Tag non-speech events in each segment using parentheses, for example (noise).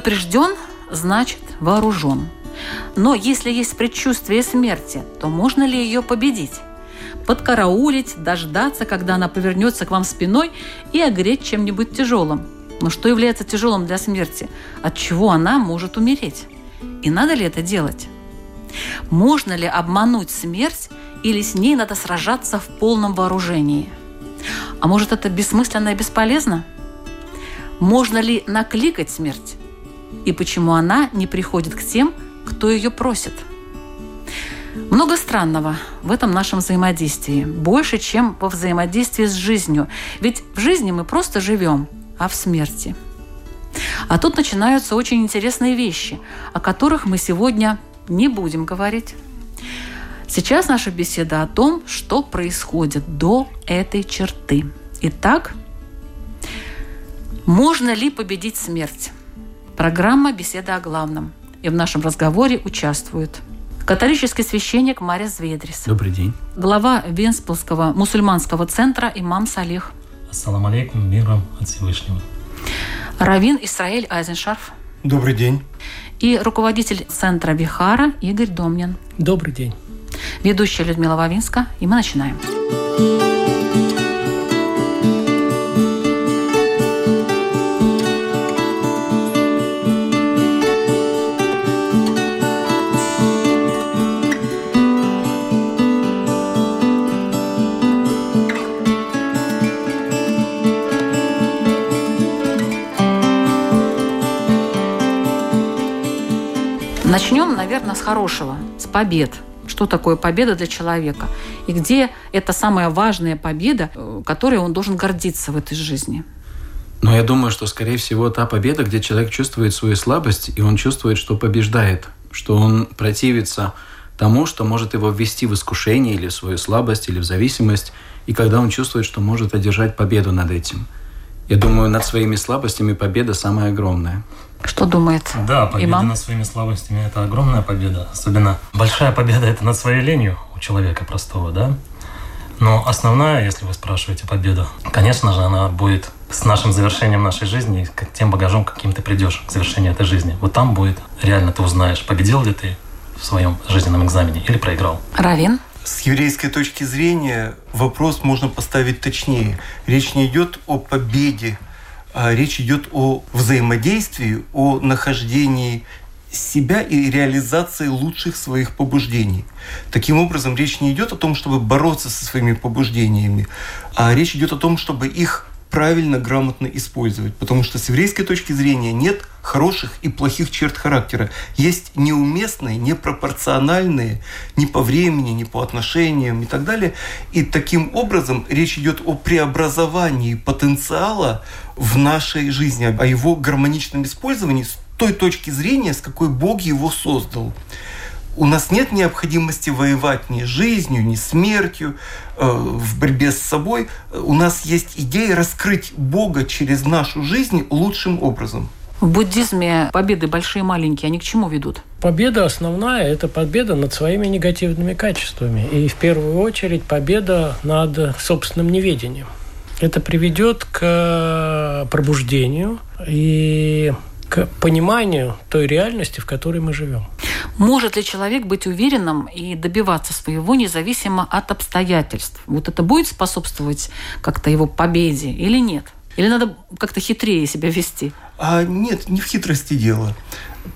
Предупрежден, значит вооружен. Но если есть предчувствие смерти, то можно ли ее победить? Подкараулить, дождаться, когда она повернется к вам спиной и огреть чем-нибудь тяжелым. Но что является тяжелым для смерти? От чего она может умереть? И надо ли это делать? Можно ли обмануть смерть или с ней надо сражаться в полном вооружении? А может это бессмысленно и бесполезно? Можно ли накликать смерть? И почему она не приходит к тем, кто ее просит? Много странного в этом нашем взаимодействии. Больше, чем во взаимодействии с жизнью. Ведь в жизни мы просто живем, а в смерти. А тут начинаются очень интересные вещи, о которых мы сегодня не будем говорить. Сейчас наша беседа о том, что происходит до этой черты. Итак, можно ли победить смерть? Программа «Беседа о главном». И в нашем разговоре участвуют католический священник Мария Зведрис. Добрый день. Глава Венспилского мусульманского центра имам Салих. Ассаламу алейкум, миром от Всевышнего. Равин Исраиль Айзеншарф. Добрый день. И руководитель центра Бихара Игорь Домнин. Добрый день. Ведущая Людмила Вавинска. И мы начинаем. Начнем, наверное, с хорошего, с побед. Что такое победа для человека? И где это самая важная победа, э, которой он должен гордиться в этой жизни? Но я думаю, что, скорее всего, та победа, где человек чувствует свою слабость, и он чувствует, что побеждает, что он противится тому, что может его ввести в искушение или в свою слабость, или в зависимость, и когда он чувствует, что может одержать победу над этим. Я думаю, над своими слабостями победа самая огромная. Что думает Да, победа имам? над своими слабостями – это огромная победа. Особенно большая победа – это над своей ленью у человека простого, да? Но основная, если вы спрашиваете победу, конечно же, она будет с нашим завершением нашей жизни, как тем багажом, каким ты придешь к завершению этой жизни. Вот там будет, реально ты узнаешь, победил ли ты в своем жизненном экзамене или проиграл. Равин? С еврейской точки зрения вопрос можно поставить точнее. Речь не идет о победе речь идет о взаимодействии, о нахождении себя и реализации лучших своих побуждений. Таким образом, речь не идет о том, чтобы бороться со своими побуждениями, а речь идет о том, чтобы их правильно, грамотно использовать. Потому что с еврейской точки зрения нет хороших и плохих черт характера. Есть неуместные, непропорциональные ни по времени, ни по отношениям и так далее. И таким образом речь идет о преобразовании потенциала в нашей жизни, о его гармоничном использовании с той точки зрения, с какой Бог его создал у нас нет необходимости воевать ни жизнью, ни смертью, э, в борьбе с собой. У нас есть идея раскрыть Бога через нашу жизнь лучшим образом. В буддизме победы большие и маленькие, они к чему ведут? Победа основная – это победа над своими негативными качествами. И в первую очередь победа над собственным неведением. Это приведет к пробуждению и к пониманию той реальности, в которой мы живем. Может ли человек быть уверенным и добиваться своего независимо от обстоятельств? Вот это будет способствовать как-то его победе или нет? Или надо как-то хитрее себя вести? А нет, не в хитрости дело.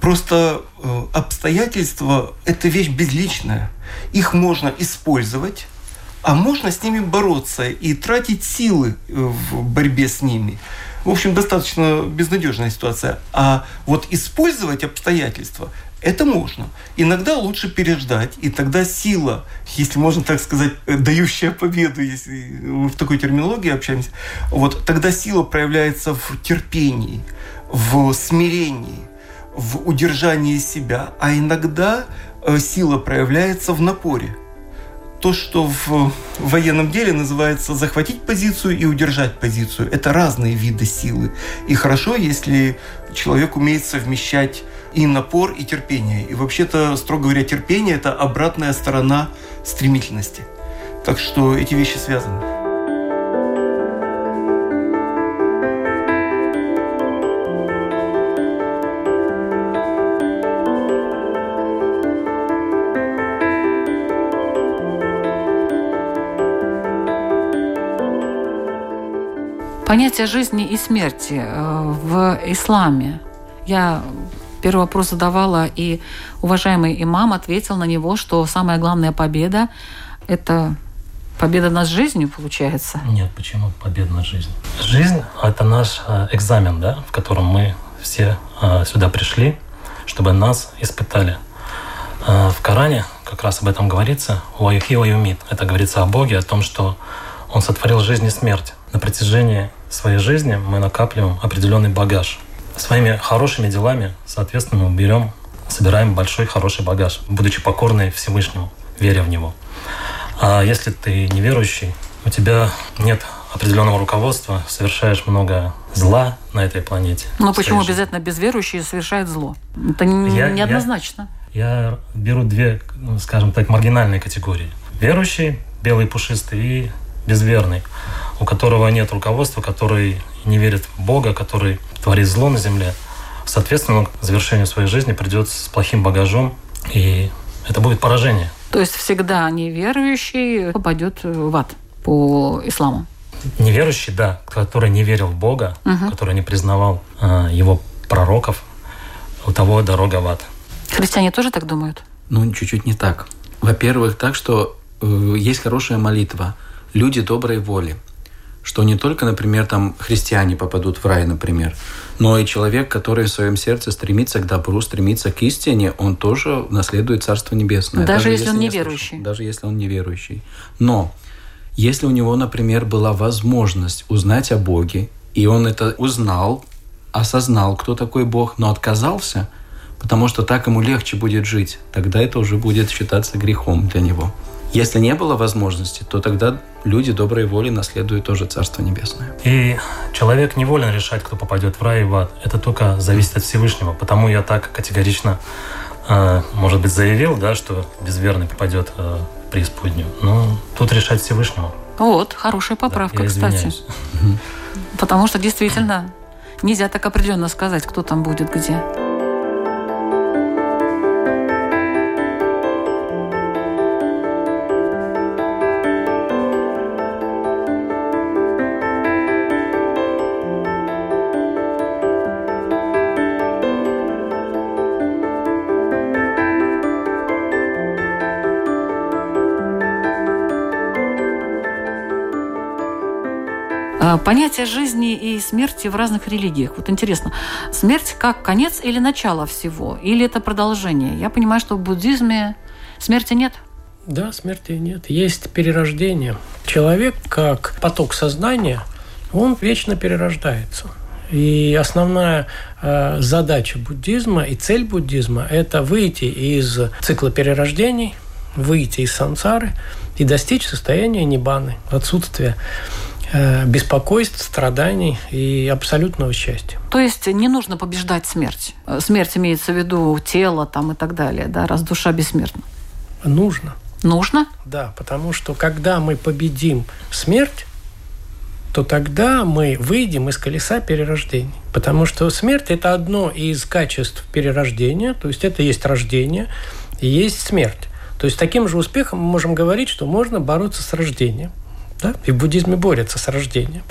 Просто э, обстоятельства – это вещь безличная. Их можно использовать, а можно с ними бороться и тратить силы э, в борьбе с ними. В общем, достаточно безнадежная ситуация. А вот использовать обстоятельства это можно. Иногда лучше переждать, и тогда сила, если можно так сказать, э, дающая победу, если мы в такой терминологии общаемся, вот тогда сила проявляется в терпении, в смирении, в удержании себя, а иногда э, сила проявляется в напоре – то, что в военном деле называется захватить позицию и удержать позицию. Это разные виды силы. И хорошо, если человек умеет совмещать и напор, и терпение. И вообще-то, строго говоря, терпение – это обратная сторона стремительности. Так что эти вещи связаны. Понятие жизни и смерти э, в исламе. Я первый вопрос задавала, и уважаемый имам ответил на него, что самая главная победа – это победа над жизнью, получается. Нет, почему победа над жизнью? Жизнь – это наш э, экзамен, да, в котором мы все э, сюда пришли, чтобы нас испытали. В Коране как раз об этом говорится. «Уаюхи ваюмит» – это говорится о Боге, о том, что Он сотворил жизнь и смерть. На протяжении своей жизни мы накапливаем определенный багаж. Своими хорошими делами, соответственно, мы берем, собираем большой хороший багаж, будучи покорны Всевышнему, веря в Него. А если ты неверующий, у тебя нет определенного руководства, совершаешь много зла на этой планете. Но почему обязательно безверующие совершают зло? Это я, неоднозначно. Я, я беру две, скажем так, маргинальные категории. Верующий, белый пушистый, и безверный, у которого нет руководства, который не верит в Бога, который творит зло на земле. Соответственно, к завершению своей жизни придет с плохим багажом, и это будет поражение. То есть всегда неверующий попадет в ад по исламу? Неверующий, да, который не верил в Бога, угу. который не признавал э, его пророков, у того дорога в ад. Христиане тоже так думают? Ну, чуть-чуть не так. Во-первых, так, что э, есть хорошая молитва – люди доброй воли. Что не только, например, там христиане попадут в рай, например, но и человек, который в своем сердце стремится к добру, стремится к истине, он тоже наследует Царство Небесное. Даже, даже если, если он неверующий. Даже если он неверующий. Но если у него, например, была возможность узнать о Боге, и он это узнал, осознал, кто такой Бог, но отказался, потому что так ему легче будет жить, тогда это уже будет считаться грехом для него. Если не было возможности, то тогда люди доброй воли наследуют тоже Царство Небесное. И человек не волен решать, кто попадет в рай и в ад. Это только зависит от Всевышнего. Потому я так категорично, э, может быть, заявил, да, что безверный попадет э, в преисподнюю. Но тут решать Всевышнему. Вот, хорошая поправка, да, кстати. Потому что действительно нельзя так определенно сказать, кто там будет где. Понятие жизни и смерти в разных религиях. Вот интересно, смерть как конец или начало всего? Или это продолжение? Я понимаю, что в буддизме смерти нет. Да, смерти нет. Есть перерождение. Человек, как поток сознания, он вечно перерождается. И основная э, задача буддизма и цель буддизма – это выйти из цикла перерождений, выйти из сансары и достичь состояния небаны, отсутствия беспокойств, страданий и абсолютного счастья. То есть не нужно побеждать смерть. Э, смерть имеется в виду тело там и так далее, да, раз душа бессмертна. Нужно. Нужно? Да, потому что когда мы победим смерть, то тогда мы выйдем из колеса перерождений. Потому что смерть – это одно из качеств перерождения, то есть это есть рождение и есть смерть. То есть таким же успехом мы можем говорить, что можно бороться с рождением. Да? И в буддизме борются с рождением.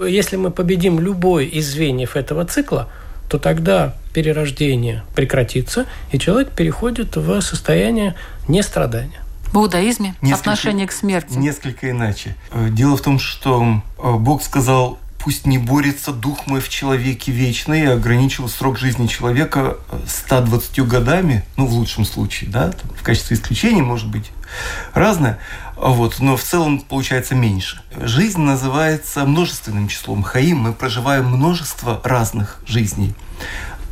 Если мы победим любой из звеньев этого цикла, то тогда перерождение прекратится, и человек переходит в состояние нестрадания. В буддаизме несколько, отношение к смерти. Несколько иначе. Э, дело в том, что э, Бог сказал пусть не борется дух мой в человеке вечный, и ограничил срок жизни человека 120 годами, ну, в лучшем случае, да, там, в качестве исключения, может быть, разное, вот, но в целом получается меньше. Жизнь называется множественным числом. Хаим мы проживаем множество разных жизней.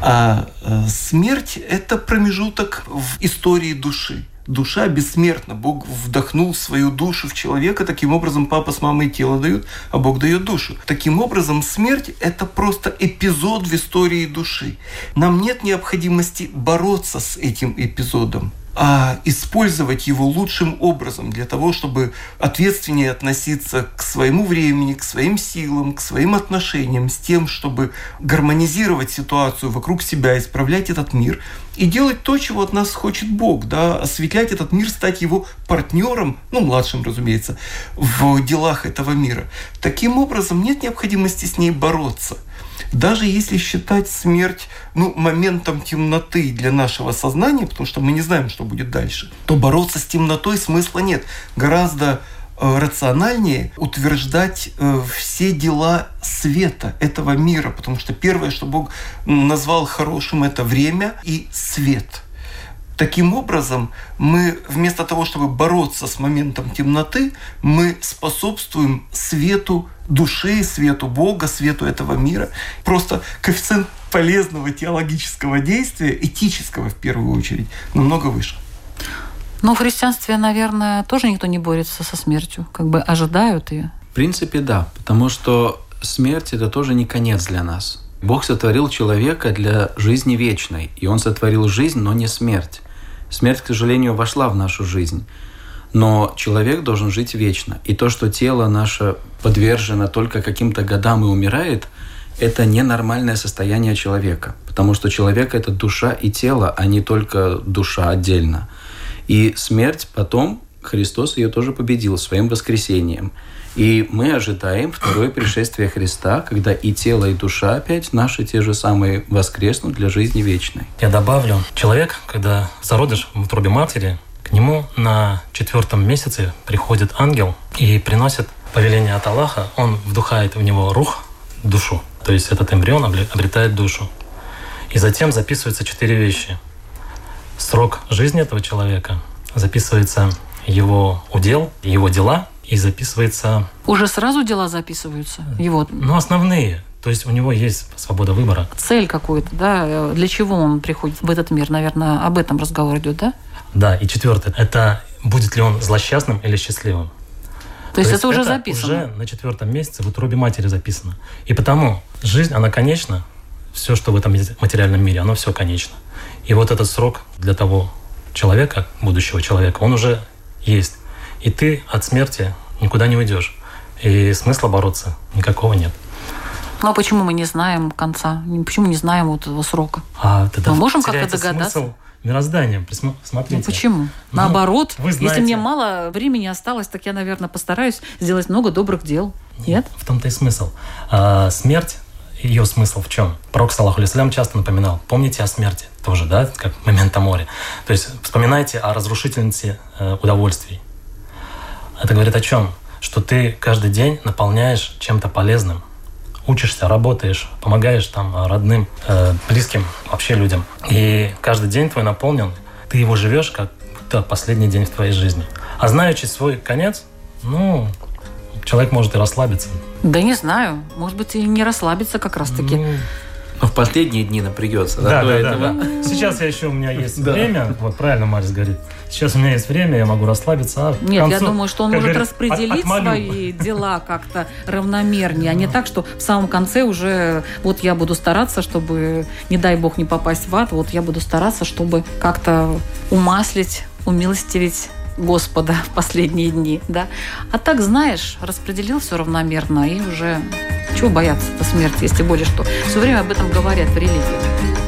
А э, смерть – это промежуток в истории души душа бессмертна. Бог вдохнул свою душу в человека, таким образом папа с мамой тело дают, а Бог дает душу. Таким образом, смерть – это просто эпизод в истории души. Нам нет необходимости бороться с этим эпизодом. А использовать его лучшим образом для того, чтобы ответственнее относиться к своему времени, к своим силам, к своим отношениям, с тем, чтобы гармонизировать ситуацию вокруг себя, исправлять этот мир и делать то, чего от нас хочет Бог, да, осветлять этот мир, стать его партнером, ну, младшим, разумеется, в делах этого мира. Таким образом, нет необходимости с ней бороться. Даже если считать смерть ну, моментом темноты для нашего сознания, потому что мы не знаем, что будет дальше, то бороться с темнотой смысла нет. Гораздо э, рациональнее утверждать э, все дела света этого мира, потому что первое, что Бог назвал хорошим, это время и свет – Таким образом, мы вместо того, чтобы бороться с моментом темноты, мы способствуем свету души, свету Бога, свету этого мира. Просто коэффициент полезного теологического действия, этического в первую очередь, намного выше. Но в христианстве, наверное, тоже никто не борется со смертью, как бы ожидают ее. В принципе, да, потому что смерть это тоже не конец для нас. Бог сотворил человека для жизни вечной, и Он сотворил жизнь, но не смерть. Смерть, к сожалению, вошла в нашу жизнь. Но человек должен жить вечно. И то, что тело наше подвержено только каким-то годам и умирает, это ненормальное состояние человека. Потому что человек – это душа и тело, а не только душа отдельно. И смерть потом, Христос ее тоже победил своим воскресением. И мы ожидаем второе пришествие Христа, когда и тело, и душа опять наши те же самые воскреснут для жизни вечной. Я добавлю, человек, когда зародыш в утробе матери, к нему на четвертом месяце приходит ангел и приносит повеление от Аллаха, он вдухает в него рух, душу. То есть этот эмбрион обретает душу. И затем записываются четыре вещи. Срок жизни этого человека, записывается его удел, его дела – и записывается... Уже сразу дела записываются? Его... Ну, основные. То есть у него есть свобода выбора. Цель какую-то, да? Для чего он приходит в этот мир? Наверное, об этом разговор идет, да? Да, и четвертое. Это будет ли он злосчастным или счастливым. То, То есть это уже это записано? уже на четвертом месяце в утробе матери записано. И потому жизнь, она конечна. Все, что в этом материальном мире, оно все конечно. И вот этот срок для того человека, будущего человека, он уже есть. И ты от смерти никуда не уйдешь. И смысла бороться никакого нет. Ну а почему мы не знаем конца? Почему не знаем вот этого срока? А, мы можем как-то догадаться? Смысл мироздания. Смотрите. Ну почему? Ну, Наоборот, вы знаете, если мне мало времени осталось, так я, наверное, постараюсь сделать много добрых дел. Нет? В том-то и смысл. А, смерть ее смысл в чем? Пророк, саллаху алейсалям, часто напоминал, помните о смерти тоже, да, как момент море. То есть вспоминайте о разрушительности э, удовольствий. Это говорит о чем? Что ты каждый день наполняешь чем-то полезным. Учишься, работаешь, помогаешь там родным, э, близким, вообще людям. И каждый день твой наполнен. Ты его живешь как будто последний день в твоей жизни. А знаючи свой конец, ну, человек может и расслабиться. Да не знаю. Может быть, и не расслабиться как раз-таки. Ну, но в последние дни напрягется. Да, да, да, да, да. Сейчас я еще у меня есть время. Вот правильно Марис говорит. Сейчас у меня есть время, я могу расслабиться. А Нет, концу, я думаю, что он может говорит, распределить от, свои дела как-то равномернее, а не так, что в самом конце уже вот я буду стараться, чтобы, не дай бог, не попасть в ад, вот я буду стараться, чтобы как-то умаслить, умилостивить Господа в последние дни, да. А так, знаешь, распределил все равномерно и уже чего бояться-то смерти, если более что? Все время об этом говорят в религии.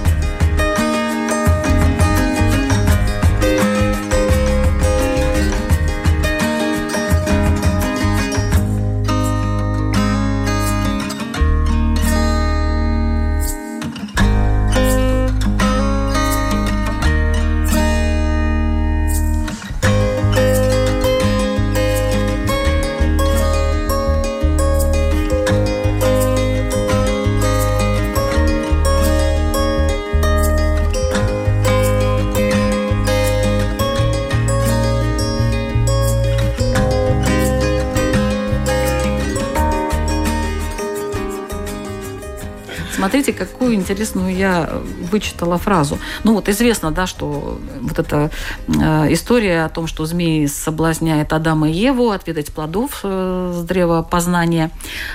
Смотрите, какую интересную я вычитала фразу. Ну вот известно, да, что вот эта э, история о том, что змеи соблазняет Адама и Еву отведать плодов э, с древа познания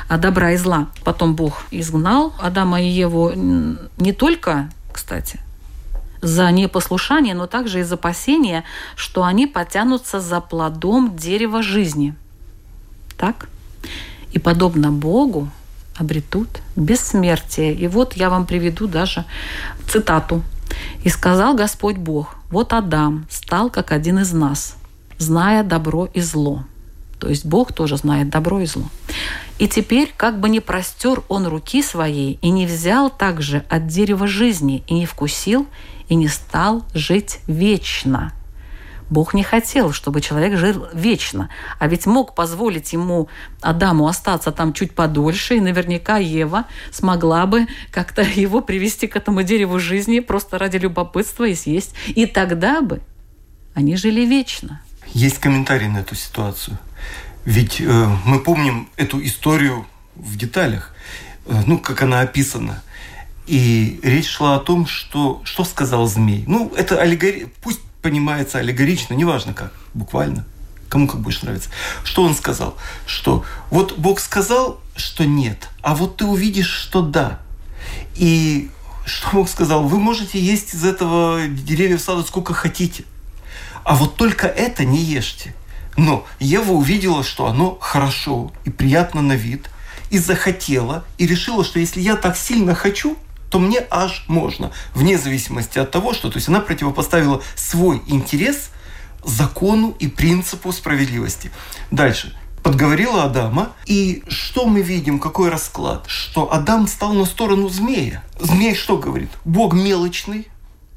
а добра и зла. Потом Бог изгнал Адама и Еву не только, кстати, за непослушание, но также из опасения, что они потянутся за плодом дерева жизни. Так? И подобно Богу обретут бессмертие. И вот я вам приведу даже цитату. «И сказал Господь Бог, вот Адам стал как один из нас, зная добро и зло». То есть Бог тоже знает добро и зло. И теперь, как бы не простер он руки своей и не взял также от дерева жизни, и не вкусил, и не стал жить вечно. Бог не хотел, чтобы человек жил вечно, а ведь мог позволить ему, Адаму, остаться там чуть подольше, и наверняка Ева смогла бы как-то (laughs) его привести к этому дереву жизни просто ради любопытства и съесть. И тогда бы они жили вечно. Есть комментарий на эту ситуацию – ведь э, мы помним эту историю в деталях, э, ну, как она описана. И речь шла о том, что, что сказал змей. Ну, это аллегори... пусть понимается аллегорично, неважно как, буквально. Кому как больше нравится. Что он сказал? Что вот Бог сказал, что нет, а вот ты увидишь, что да. И что Бог сказал? Вы можете есть из этого деревья в саду сколько хотите. А вот только это не ешьте. Но Ева увидела, что оно хорошо и приятно на вид, и захотела, и решила, что если я так сильно хочу, то мне аж можно, вне зависимости от того, что то есть она противопоставила свой интерес закону и принципу справедливости. Дальше. Подговорила Адама. И что мы видим, какой расклад? Что Адам стал на сторону змея. Змей что говорит? Бог мелочный,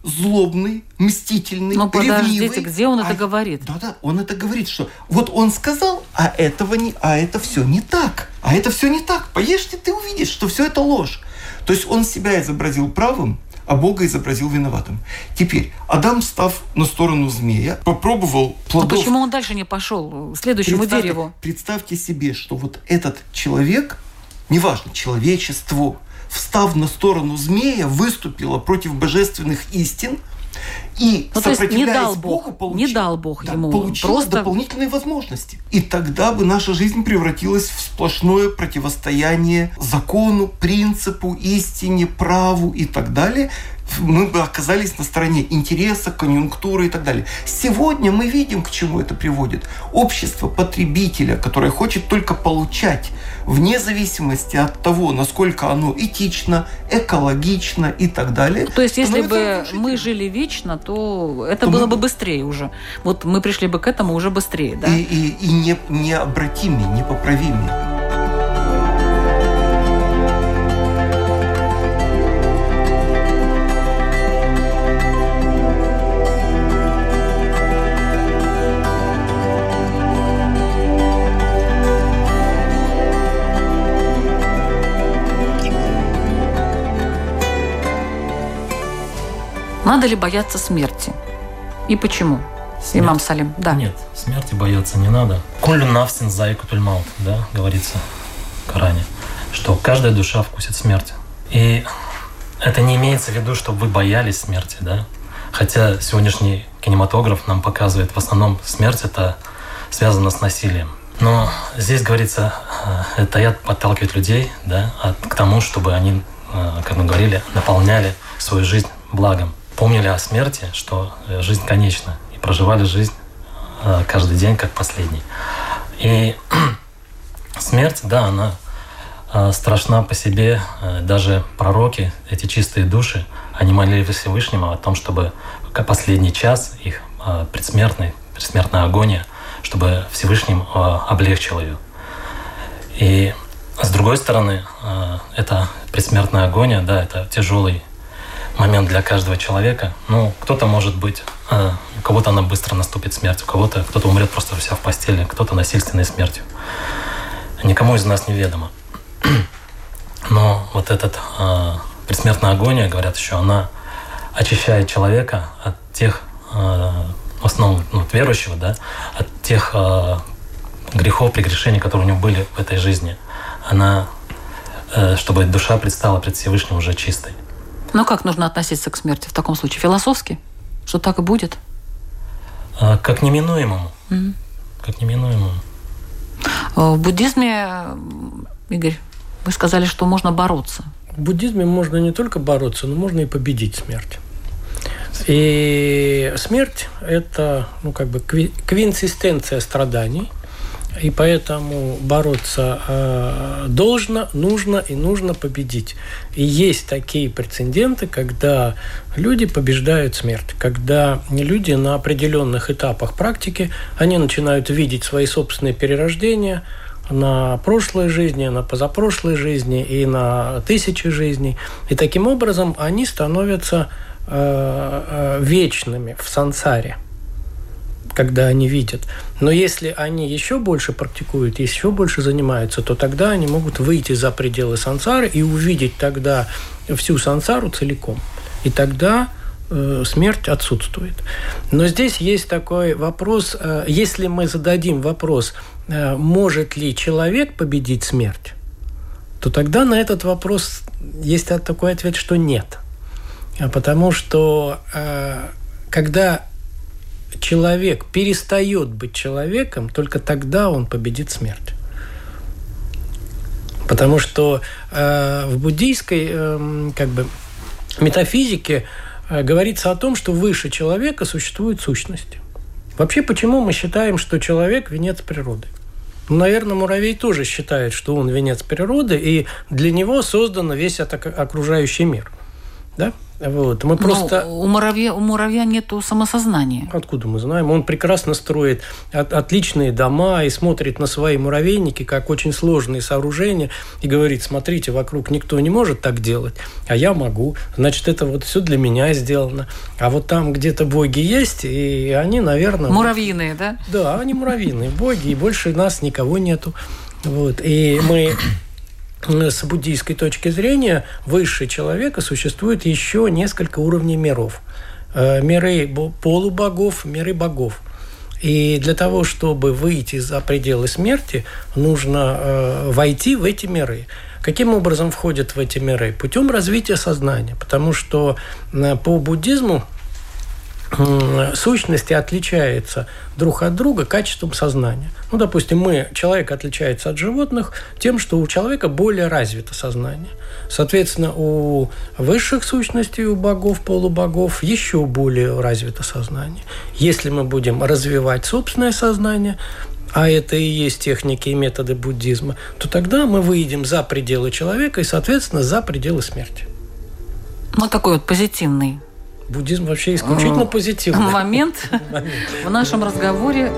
злобный, мстительный, Но подождите, где он а, это говорит? Да-да, он это говорит, что вот он сказал, а этого не, а это все не так. А это все не так. Поешьте, ты увидишь, что все это ложь. То есть он себя изобразил правым, а Бога изобразил виноватым. Теперь Адам, став на сторону змея, попробовал плодов... А почему он дальше не пошел к следующему представьте, дереву? Представьте себе, что вот этот человек, неважно, человечество, встав на сторону змея, выступила против божественных истин и ну, сопротивляясь не дал Богу, Бог, получ... не дал Бог да, ему получила просто... дополнительные возможности. И тогда бы наша жизнь превратилась в сплошное противостояние закону, принципу, истине, праву и так далее, мы бы оказались на стороне интереса, конъюнктуры и так далее. Сегодня мы видим, к чему это приводит. Общество потребителя, которое хочет только получать, вне зависимости от того, насколько оно этично, экологично и так далее. То есть, если бы мы жили вечно, то это то было мы... бы быстрее уже. Вот мы пришли бы к этому уже быстрее, да? И, и, и не, необратимее, непоправимее. Надо ли бояться смерти? И почему? Смерть? Имам Салим, да. Нет, смерти бояться не надо. Кулю навсин зайку тульмаут, да, говорится в Коране, что каждая душа вкусит смерти. И это не имеется в виду, чтобы вы боялись смерти, да. Хотя сегодняшний кинематограф нам показывает, в основном смерть это связано с насилием. Но здесь говорится, э, это я подталкивает людей да, к тому, чтобы они, э, как мы говорили, наполняли свою жизнь благом помнили о смерти, что э, жизнь конечна, и проживали жизнь э, каждый день как последний. И (clears throat) смерть, да, она э, страшна по себе. Даже пророки, эти чистые души, они молили Всевышнего о том, чтобы последний час их предсмертной, предсмертная агония, чтобы Всевышним облегчил ее. И с другой стороны, это предсмертная агония, да, это тяжелый момент для каждого человека. Ну, кто-то может быть, э, у кого-то она быстро наступит смерть, у кого-то кто-то умрет просто вся в постели, кто-то насильственной смертью. Никому из нас неведомо. (clears throat) Но вот этот э, предсмертная агония, говорят еще, она очищает человека от тех, э, в основном ну, верующего, да, от тех э, грехов, прегрешений, которые у него были в этой жизни. Она, э, чтобы душа предстала пред Всевышним уже чистой. Но как нужно относиться к смерти в таком случае? Философски? Что так и будет? А, как неминуемому. Mm-hmm. Как неминуемому. А, в буддизме, Игорь, вы сказали, что можно бороться. В буддизме можно не только бороться, но можно и победить смерть. И смерть – это ну, как бы квинсистенция страданий, и поэтому бороться э, должно, нужно и нужно победить. И есть такие прецеденты, когда люди побеждают смерть, когда люди на определенных этапах практики, они начинают видеть свои собственные перерождения на прошлой жизни, на позапрошлой жизни и на тысячи жизней. И таким образом они становятся э, э, вечными в сансаре – когда они видят. Но если они еще больше практикуют, еще больше занимаются, то тогда они могут выйти за пределы сансары и увидеть тогда всю сансару целиком. И тогда э, смерть отсутствует. Но здесь есть такой вопрос, э, если мы зададим вопрос, э, может ли человек победить смерть, то тогда на этот вопрос есть такой ответ, что нет. Потому что когда человек перестает быть человеком, только тогда он победит смерть. Потому что э, в буддийской э, как бы, метафизике э, говорится о том, что выше человека существует сущность. Вообще, почему мы считаем, что человек – венец природы? Ну, наверное, муравей тоже считает, что он венец природы, и для него создан весь окружающий мир. Да? Вот. Мы просто... Но у муравья, у муравья нет самосознания. Откуда мы знаем? Он прекрасно строит от, отличные дома и смотрит на свои муравейники как очень сложные сооружения и говорит, смотрите, вокруг никто не может так делать, а я могу. Значит, это вот все для меня сделано. А вот там где-то боги есть, и они, наверное... Муравьиные, вот, да? Да, они муравьиные боги, и больше нас никого нету. Вот. И мы с буддийской точки зрения выше человека существует еще несколько уровней миров. Э, миры полубогов, миры богов. И для того, чтобы выйти за пределы смерти, нужно э, войти в эти миры. Каким образом входят в эти миры? Путем развития сознания. Потому что э, по буддизму сущности отличаются друг от друга качеством сознания. Ну, допустим, мы, человек отличается от животных тем, что у человека более развито сознание. Соответственно, у высших сущностей, у богов, полубогов еще более развито сознание. Если мы будем развивать собственное сознание, а это и есть техники и методы буддизма, то тогда мы выйдем за пределы человека и, соответственно, за пределы смерти. Ну, такой вот позитивный Буддизм вообще исключительно позитивный. (laughs) Момент. В нашем разговоре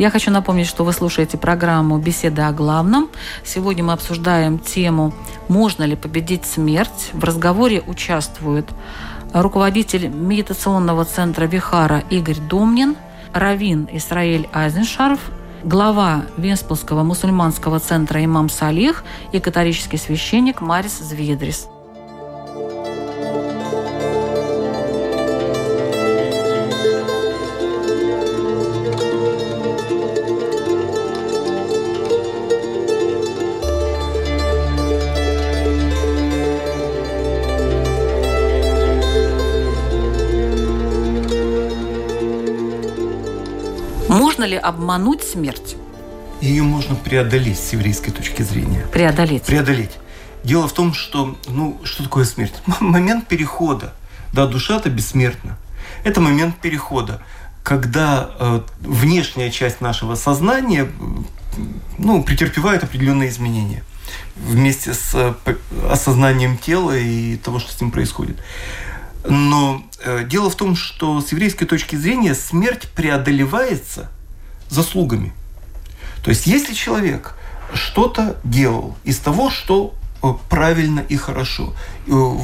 Я хочу напомнить, что вы слушаете программу «Беседа о главном». Сегодня мы обсуждаем тему «Можно ли победить смерть?». В разговоре участвуют руководитель медитационного центра Вихара Игорь Домнин, Равин Исраиль Айзеншарф, глава Венспилского мусульманского центра имам Салих и католический священник Марис Зведрис. Можно ли обмануть смерть? Ее можно преодолеть с еврейской точки зрения. Преодолеть? Преодолеть. Дело в том, что, ну, что такое смерть? Момент перехода. Да, душа-то бессмертна. Это момент перехода, когда э, внешняя часть нашего сознания, ну, претерпевает определенные изменения вместе с э, осознанием тела и того, что с ним происходит. Но э, дело в том, что с еврейской точки зрения смерть преодолевается – заслугами. То есть, если человек что-то делал из того, что э, правильно и хорошо, э,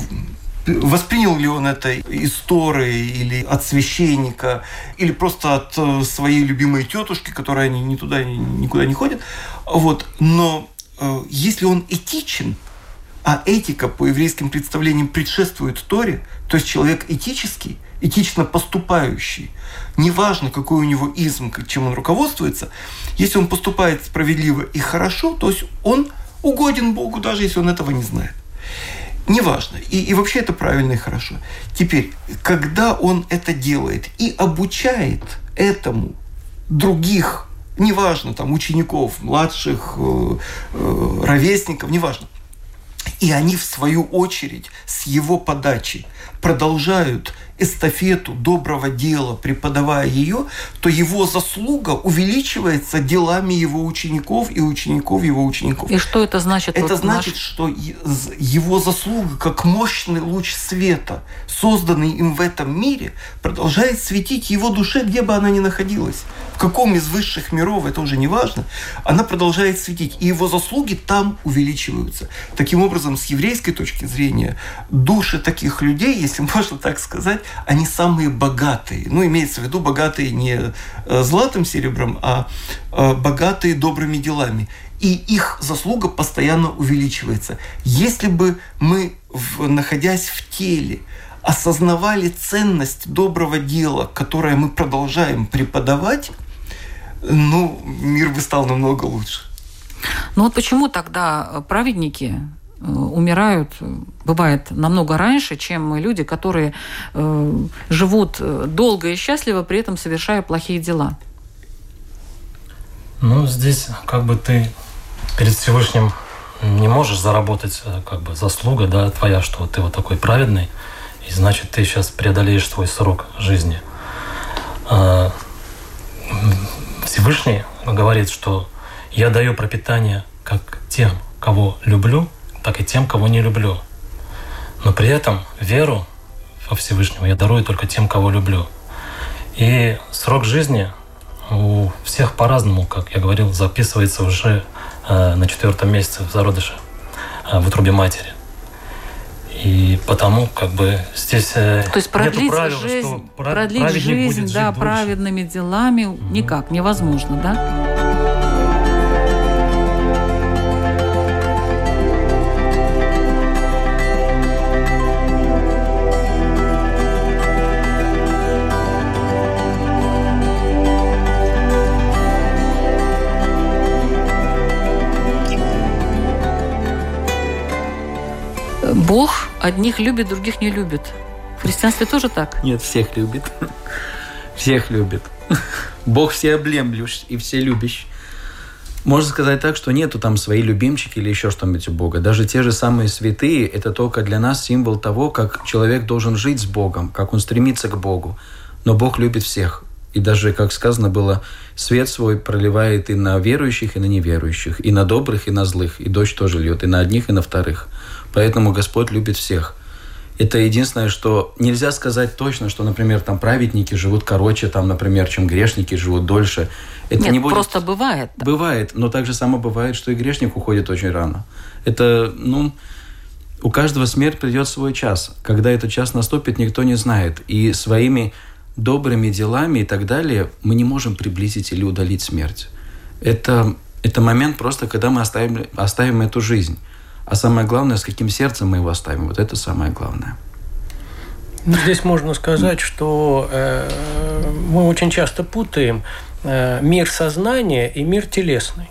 воспринял ли он это из или от священника, или просто от э, своей любимой тетушки, которая ни, туда, ни, никуда не ходит. Вот. Но если он этичен, а этика по еврейским представлениям предшествует Торе, то есть человек этический, этично поступающий, неважно, какой у него изм, чем он руководствуется, если он поступает справедливо и хорошо, то есть он угоден Богу, даже если он этого не знает. Неважно. И, и вообще это правильно и хорошо. Теперь, когда он это делает и обучает этому других, неважно, там, учеников, младших, э, э, ровесников, неважно, и они, в свою очередь, с его подачи продолжают эстафету доброго дела, преподавая ее, то его заслуга увеличивается делами его учеников и учеников его учеников. И что это значит? Это вот значит, наш... что его заслуга, как мощный луч света, созданный им в этом мире, продолжает светить его душе, где бы она ни находилась. В каком из высших миров, это уже не важно, она продолжает светить. И его заслуги там увеличиваются. Таким образом, с еврейской точки зрения, души таких людей, если можно так сказать, они самые богатые. Ну, имеется в виду богатые не э, златым, серебром, а э, богатые добрыми делами. И их заслуга постоянно увеличивается. Если бы мы, находясь в теле, осознавали ценность доброго дела, которое мы продолжаем преподавать, ну, мир бы стал намного лучше. Ну вот почему тогда праведники умирают, бывает, намного раньше, чем люди, которые э, живут э, долго и счастливо, при этом совершая плохие дела. Ну, здесь как бы ты перед Всевышним не можешь заработать как бы заслуга, да, твоя, что ты вот такой праведный, и значит, ты сейчас преодолеешь свой срок жизни. А, Всевышний говорит, что я даю пропитание как тем, кого люблю, так и тем, кого не люблю. Но при этом веру во Всевышнего я дарую только тем, кого люблю. И срок жизни у всех по-разному, как я говорил, записывается уже э, на четвертом месяце в зародыше, э, в утробе матери. И потому как бы здесь э, То есть продлить правила, жизнь, что продлить жизнь да, праведными делами угу. никак невозможно, да? Бог одних любит, других не любит. В христианстве тоже так? Нет, всех любит. Всех любит. Бог все облемлющ и все любящий. Можно сказать так, что нету там свои любимчики или еще что-нибудь у Бога. Даже те же самые святые – это только для нас символ того, как человек должен жить с Богом, как он стремится к Богу. Но Бог любит всех. И даже, как сказано было, свет свой проливает и на верующих, и на неверующих, и на добрых, и на злых. И дождь тоже льет и на одних, и на вторых. Поэтому Господь любит всех. Это единственное, что нельзя сказать точно, что, например, там праведники живут короче, там, например, чем грешники живут дольше. Это Нет, не будет... просто бывает. Да. Бывает, но так же само бывает, что и грешник уходит очень рано. Это, ну, у каждого смерть придет свой час. Когда этот час наступит, никто не знает. И своими добрыми делами и так далее мы не можем приблизить или удалить смерть. Это, это момент просто, когда мы оставим, оставим эту жизнь. А самое главное, с каким сердцем мы его оставим. Вот это самое главное. Ну, здесь можно сказать, что э, мы очень часто путаем э, мир сознания и мир телесный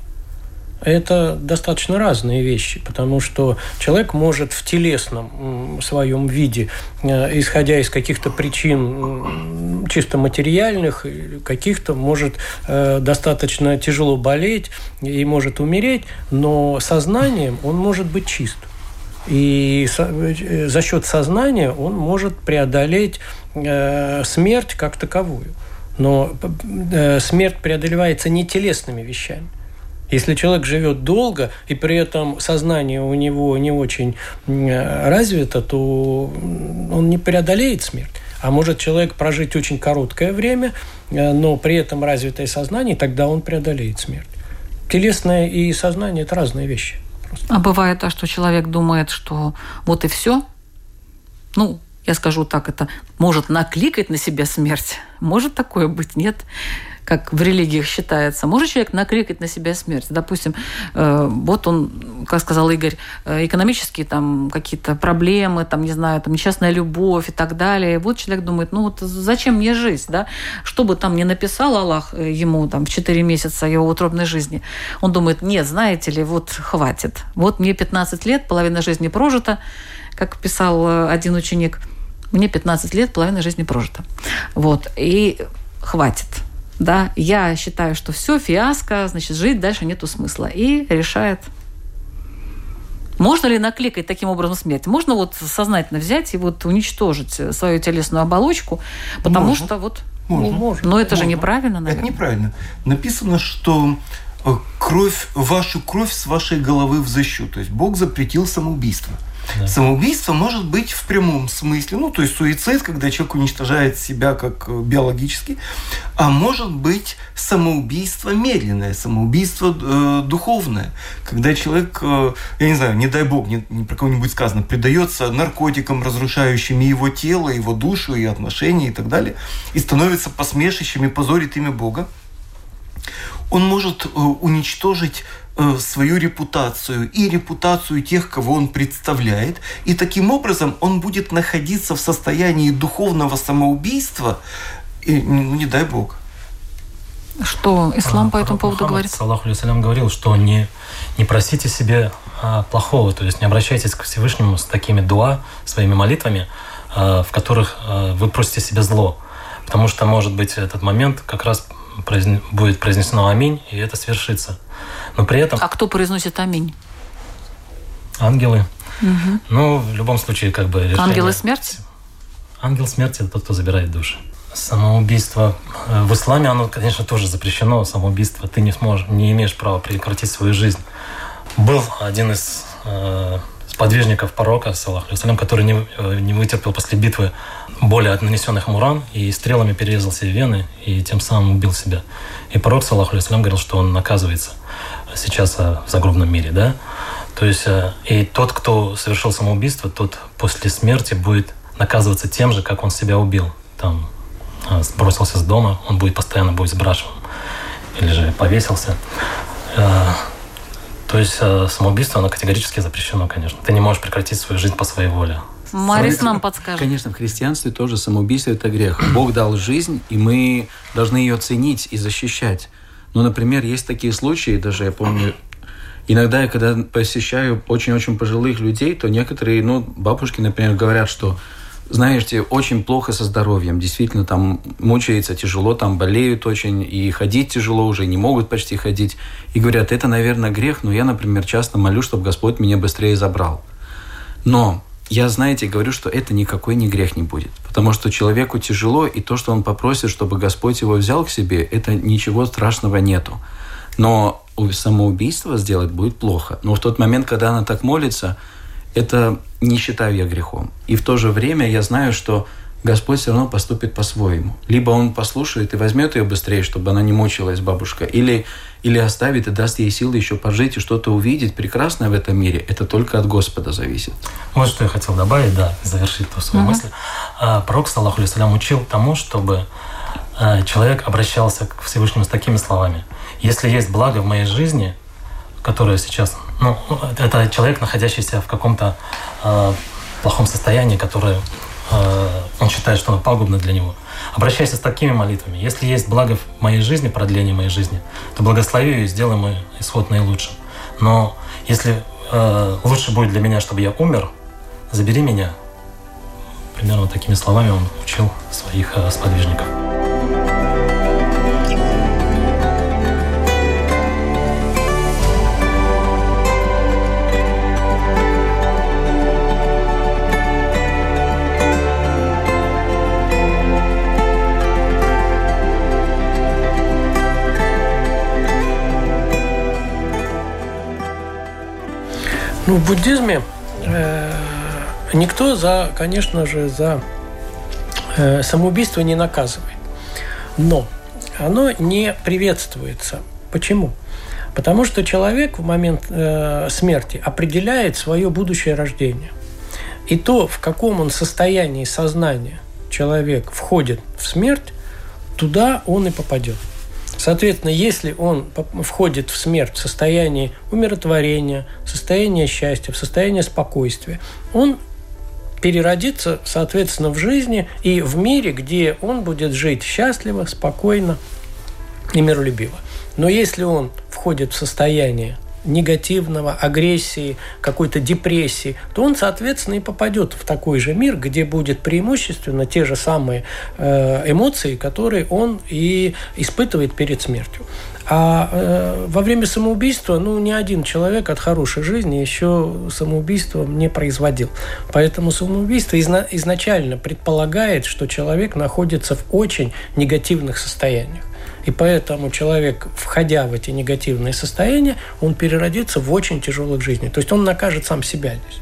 это достаточно разные вещи, потому что человек может в телесном своем виде, э, исходя из каких-то причин чисто материальных, каких-то может э, достаточно тяжело болеть и может умереть, но сознанием он может быть чист. И э, за счет сознания он может преодолеть смерть как таковую. Но смерть преодолевается не телесными вещами. Если человек живет долго, и при этом сознание у него не очень развито, то он не преодолеет смерть. А может человек прожить очень короткое время, э, но при этом развитое сознание, тогда он преодолеет смерть. Телесное и сознание – это разные вещи. Просто. А бывает так, что человек думает, что вот и все. Ну, я скажу так, это может накликать на себя смерть. Может такое быть, нет? Как в религиях считается, может человек накликать на себя смерть? Допустим, э, вот он, как сказал Игорь, э, экономические там какие-то проблемы, там, не знаю, там несчастная любовь и так далее. Вот человек думает, ну вот зачем мне жизнь, да? Что бы там ни написал Аллах э, ему там в 4 месяца его утробной жизни, он думает, нет, знаете ли, вот хватит. Вот мне 15 лет, половина жизни прожита, как писал один ученик, мне 15 лет, половина жизни прожита. Вот. И хватит да, я считаю, что все, фиаско, значит, жить дальше нету смысла. И решает можно ли накликать таким образом смерть? Можно вот сознательно взять и вот уничтожить свою телесную оболочку, потому Можно. что вот... Можно. Ну, можно. Но это Можно. же неправильно, наверное. Это неправильно. Написано, что э, кровь, вашу кровь с вашей головы взыщу. То есть Бог запретил самоубийство. Да. Самоубийство может быть в прямом смысле, ну, то есть суицид, когда человек уничтожает себя как э, биологически, а может быть самоубийство медленное, самоубийство э, духовное, когда человек, э, я не знаю, не дай бог, не, не про кого-нибудь сказано, предается наркотикам, разрушающим его тело, его душу, и отношения, и так далее, и становится посмешищем и позорит имя Бога, он может э, уничтожить свою репутацию и репутацию тех, кого он представляет. И таким образом он будет находиться в состоянии духовного самоубийства, и, ну, не дай бог. Что ислам А, по этому поводу Мухаммад, говорит? Саллаху алейсалям, говорил, что не, не просите себе а, плохого, то есть не обращайтесь к Всевышнему с такими дуа, своими молитвами, а, в которых а, вы просите себе зло. Потому что, может быть, этот момент как раз произне- будет произнесено аминь, и это свершится. Но при этом А кто произносит аминь? ангелы, ну, в любом случае, как бы решение... Ангелы смерти? Ангел смерти – это тот, кто забирает души. Самоубийство э, в исламе, оно, конечно, тоже запрещено. Самоубийство ты не сможешь, не имеешь права прекратить свою жизнь. Был один из э, сподвижников пророка, саллаху алейхиссалям, который не, э, не вытерпел после битвы боли от нанесенных ему ран и стрелами перерезал себе вены и тем самым убил себя. И пророк, саллаху алейхиссалям, говорил, что он наказывается сейчас э, в загробном мире, да? То есть э, и тот, кто совершил самоубийство, тот после смерти будет наказываться тем же, как он себя убил. Там сбросился с дома, он будет постоянно будет сбрашиваем. Или же повесился. То есть э, самоубийство, оно категорически запрещено, конечно. Ты не можешь прекратить свою жизнь по своей воле. Марис нам подскажет. Конечно, в христианстве тоже самоубийство – это грех. (clears throat) Бог дал жизнь, и мы должны ее ценить и защищать. Ну, например, есть такие случаи, даже я помню, иногда я когда посещаю очень-очень пожилых людей, то некоторые, ну, бабушки, например, говорят, что знаете, очень плохо со здоровьем, действительно там мучается тяжело, там болеют очень, и ходить тяжело уже, не могут почти ходить. И говорят, это, наверное, грех, но я, например, часто молю, чтобы Господь меня быстрее забрал. Но я, знаете, говорю, что это никакой не грех не будет. Потому что человеку тяжело, и то, что он попросит, чтобы Господь его взял к себе, это ничего страшного нету. Но самоубийство сделать будет плохо. Но в тот момент, когда она так молится, это не считаю я грехом. И в то же время я знаю, что Господь все равно поступит по-своему. Либо Он послушает и возьмет ее быстрее, чтобы она не мучилась, бабушка, или, или оставит и даст ей силы еще пожить и что-то увидеть прекрасное в этом мире. Это только от Господа зависит. Вот что я хотел добавить, да, завершить ту свою мысль. А, Пророк, саллаху алейсалям, учил тому, чтобы а, человек обращался к Всевышнему с такими словами. Если есть благо в моей жизни, которое сейчас... Ну, это человек, находящийся в каком-то э, плохом состоянии, которое э, он считает, что оно пагубно для него. Обращайся с такими молитвами. Если есть благо в моей жизни, продление моей жизни, то благослови ее и сделай мой исход наилучшим. Но если э, лучше будет для меня, чтобы я умер, забери меня. Примерно такими словами он учил своих э, сподвижников. Ну, в буддизме э, никто за, конечно же, за э, самоубийство не наказывает. Но оно не приветствуется. Почему? Потому что человек в момент э, смерти определяет свое будущее рождение. И то, в каком он состоянии сознания человек входит в смерть, туда он и попадет. Соответственно, если он входит в смерть в состоянии умиротворения, в состояние счастья, в состояние спокойствия, он переродится, соответственно, в жизни и в мире, где он будет жить счастливо, спокойно и миролюбиво. Но если он входит в состояние негативного, агрессии, какой-то депрессии, то он, соответственно, и попадет в такой же мир, где будет преимущественно те же самые э, эмоции, которые он и испытывает перед смертью. А э, во время самоубийства, ну, ни один человек от хорошей жизни еще самоубийство не производил. Поэтому самоубийство изна- изначально предполагает, что человек находится в очень негативных состояниях. И поэтому человек, входя в эти негативные состояния, он переродится в очень тяжелых жизнях. То есть он накажет сам себя здесь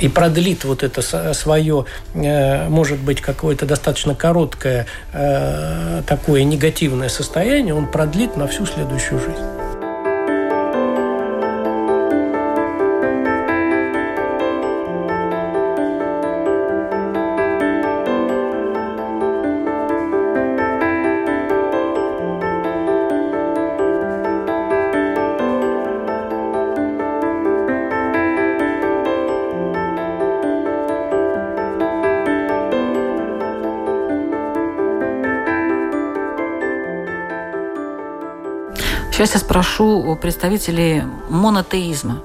и продлит вот это свое, э, может быть, какое-то достаточно короткое э, такое негативное состояние, он продлит на всю следующую жизнь. Сейчас я спрошу у представителей монотеизма.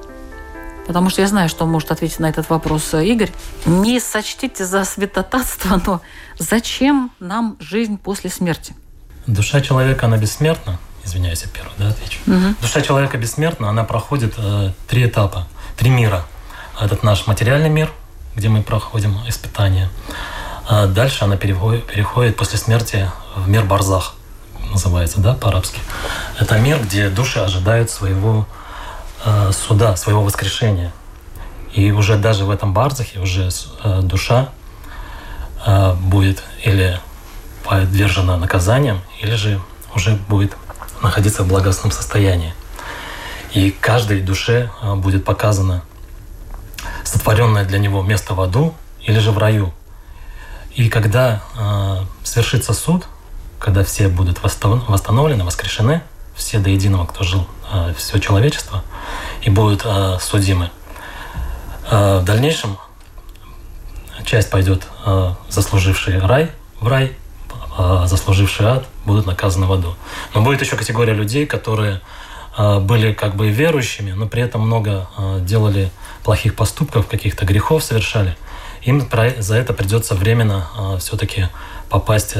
Потому что я знаю, что может ответить на этот вопрос Игорь. Не сочтите за святотатство, но зачем нам жизнь после смерти? Душа человека, она бессмертна. Извиняюсь, я первый, да, отвечу. Угу. Душа человека бесмертна, она проходит э, три этапа, три мира. Этот наш материальный мир, где мы проходим испытания. А дальше она переходит, переходит после смерти в мир Барзах называется, да, по-арабски. Это мир, где души ожидают своего э, суда, своего воскрешения. И уже даже в этом барзахе уже э, душа э, будет или подвержена наказаниям, или же уже будет находиться в благостном состоянии. И каждой душе э, будет показано сотворенное для него место в аду или же в раю. И когда э, свершится суд – когда все будут восстановлены, воскрешены, все до единого, кто жил, э, все человечество, и будут э, судимы. Э, в дальнейшем часть пойдет заслуживший рай в рай, заслуживший ад будут наказаны в аду. Но будет еще категория людей, которые были как бы верующими, но при этом много делали плохих поступков, каких-то грехов совершали. Им за это придется временно все-таки попасть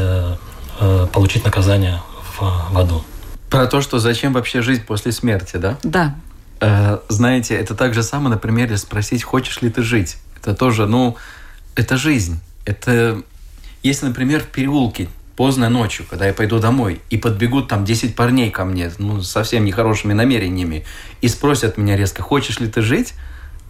получить наказание в, в аду. Про то, что зачем вообще жить после смерти, да? Да. Э, знаете, это так же самое, например, спросить, хочешь ли ты жить. Это тоже, ну, это жизнь. Это, если, например, в переулке поздно ночью, когда я пойду домой, и подбегут там 10 парней ко мне, ну, совсем нехорошими намерениями, и спросят меня резко, хочешь ли ты жить?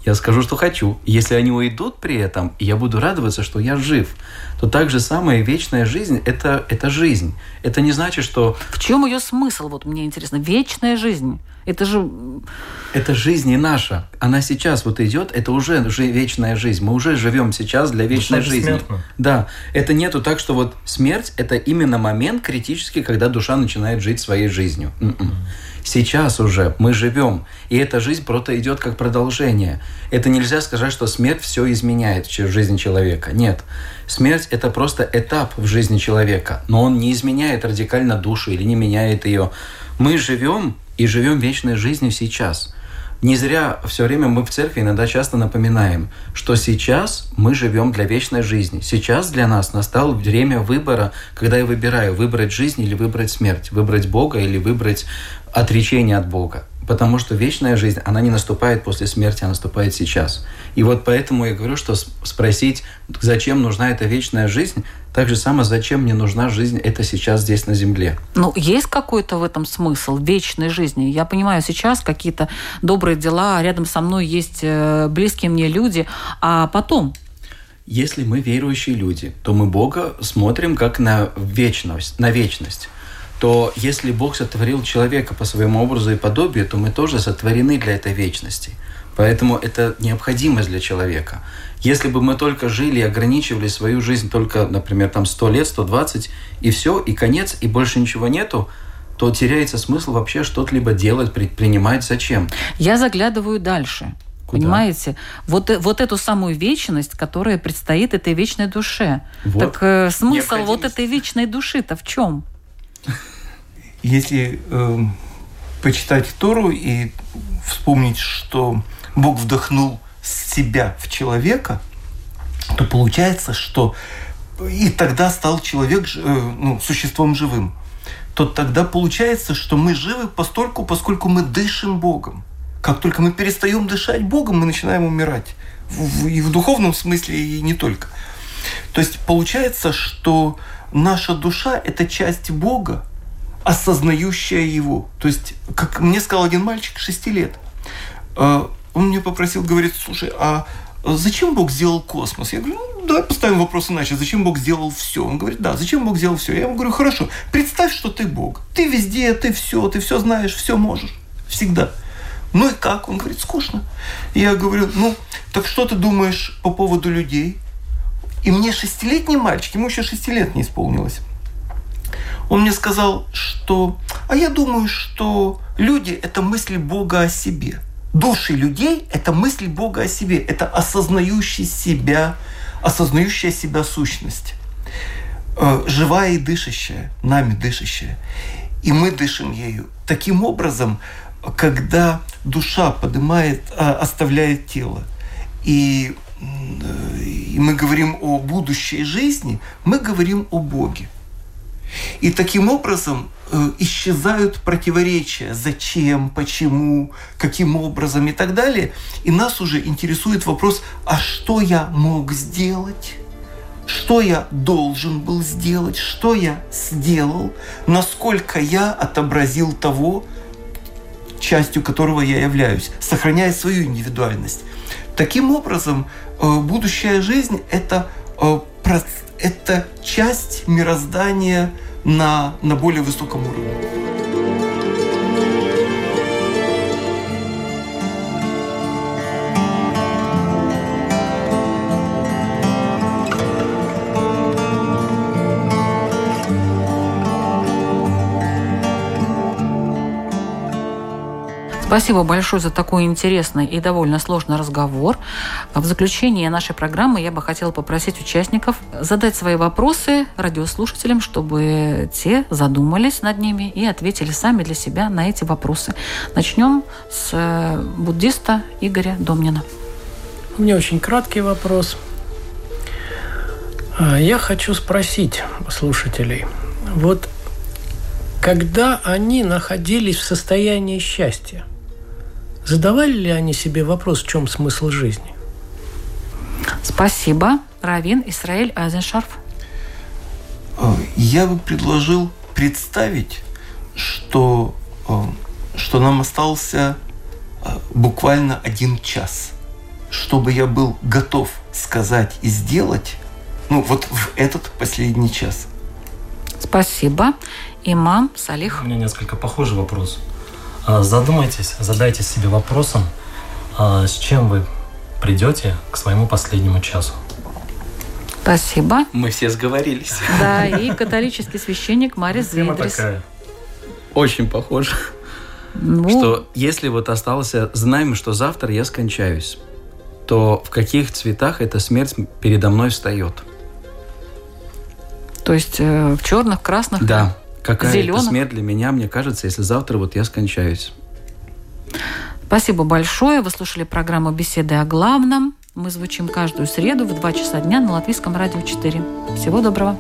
Я скажу, что хочу. Если они уйдут при этом, и я буду радоваться, что я жив, то так же самое вечная жизнь это, – это жизнь. Это не значит, что… В чем ее смысл, вот мне интересно? Вечная жизнь. Это же… Это жизнь не наша. Она сейчас вот идет, это уже, уже вечная жизнь. Мы уже живем сейчас для вечной душа жизни. Да. Это нету так, что вот смерть – это именно момент критический, когда душа начинает жить своей жизнью. Mm-mm. Сейчас уже мы живем, и эта жизнь просто идет как продолжение. Это нельзя сказать, что смерть все изменяет в жизни человека. Нет. Смерть – это просто этап в жизни человека, но он не изменяет радикально душу или не меняет ее. Мы живем и живем вечной жизнью сейчас. Не зря все время мы в церкви иногда часто напоминаем, что сейчас мы живем для вечной жизни. Сейчас для нас настало время выбора, когда я выбираю выбрать жизнь или выбрать смерть, выбрать Бога или выбрать отречение от Бога. Потому что вечная жизнь, она не наступает после смерти, она наступает сейчас. И вот поэтому я говорю, что спросить, зачем нужна эта вечная жизнь, так же самое, зачем мне нужна жизнь это сейчас здесь на земле. Ну, есть какой-то в этом смысл вечной жизни? Я понимаю, сейчас какие-то добрые дела, рядом со мной есть э, близкие мне люди, а потом если мы верующие люди, то мы Бога смотрим как на вечность, на вечность то если Бог сотворил человека по своему образу и подобию, то мы тоже сотворены для этой вечности. Поэтому это необходимость для человека. Если бы мы только жили и ограничивали свою жизнь только, например, там 100 лет, 120, и все, и конец, и больше ничего нету, то теряется смысл вообще что-то либо делать, предпринимать. Зачем? Я заглядываю дальше. Куда? Понимаете? Вот, вот эту самую вечность, которая предстоит этой вечной душе. Вот. Так э, смысл вот этой вечной души-то в чем? Если эм, почитать Тору и вспомнить, что Бог вдохнул себя в человека, то получается, что и тогда стал человек э, ну, существом живым. То тогда получается, что мы живы постольку, поскольку мы дышим Богом. Как только мы перестаем дышать Богом, мы начинаем умирать. И в духовном смысле, и не только. То есть получается, что наша душа – это часть Бога, осознающая Его. То есть, как мне сказал один мальчик 6 лет, э, он мне попросил, говорит, слушай, а зачем Бог сделал космос? Я говорю, ну, давай поставим вопрос иначе. Зачем Бог сделал все? Он говорит, да, зачем Бог сделал все? Я ему говорю, хорошо, представь, что ты Бог. Ты везде, ты все, ты все знаешь, все можешь. Всегда. Ну и как? Он говорит, скучно. Я говорю, ну, так что ты думаешь по поводу людей? И мне шестилетний мальчик, ему еще шести лет не исполнилось. Он мне сказал, что... А я думаю, что люди – это мысли Бога о себе. Души людей – это мысли Бога о себе. Это осознающий себя, осознающая себя сущность. Э, Живая и дышащая, нами дышащая. И мы дышим ею. Таким образом, когда душа поднимает, а, оставляет тело, и, э, и мы говорим о будущей жизни, мы говорим о Боге. И таким образом э, исчезают противоречия. Зачем, почему, каким образом и так далее. И нас уже интересует вопрос, а что я мог сделать? Что я должен был сделать? Что я сделал? Насколько я отобразил того, частью которого я являюсь, сохраняя свою индивидуальность. Таким образом, э, будущая жизнь – это, это часть мироздания на, на более высоком уровне. Спасибо большое за такой интересный и довольно сложный разговор. В заключение нашей программы я бы хотела попросить участников задать свои вопросы радиослушателям, чтобы те задумались над ними и ответили сами для себя на эти вопросы. Начнем с э, буддиста Игоря Домнина. У меня очень краткий вопрос. А, Я хочу спросить слушателей, вот когда они находились в состоянии счастья, задавали ли они себе вопрос, в чем смысл жизни? Спасибо. Равин Исраэль Айзеншарф. Э, Я бы предложил представить, что, э, что нам остался э, буквально один час, чтобы я был готов сказать и сделать, ну вот в этот последний час. Спасибо. Имам Салих. У меня несколько похожий вопрос. А, Задумайтесь, задайте себе вопросом, а, с чем вы придете к своему последнему часу. Спасибо. Мы все сговорились. Да, и католический священник Марис Тема Зидрис. такая. Очень похоже. Ну, Что если вот остался, знаем, что завтра я скончаюсь, то в каких цветах эта смерть передо мной встает? То есть э, в черных, красных. Да. Какая это Зелёных. смерть для меня, мне кажется, если завтра вот я скончаюсь. Спасибо большое. Вы слушали программу «Беседы о главном». Мы звучим каждую среду в 2 часа дня на Латвийском радио 4. Всего доброго.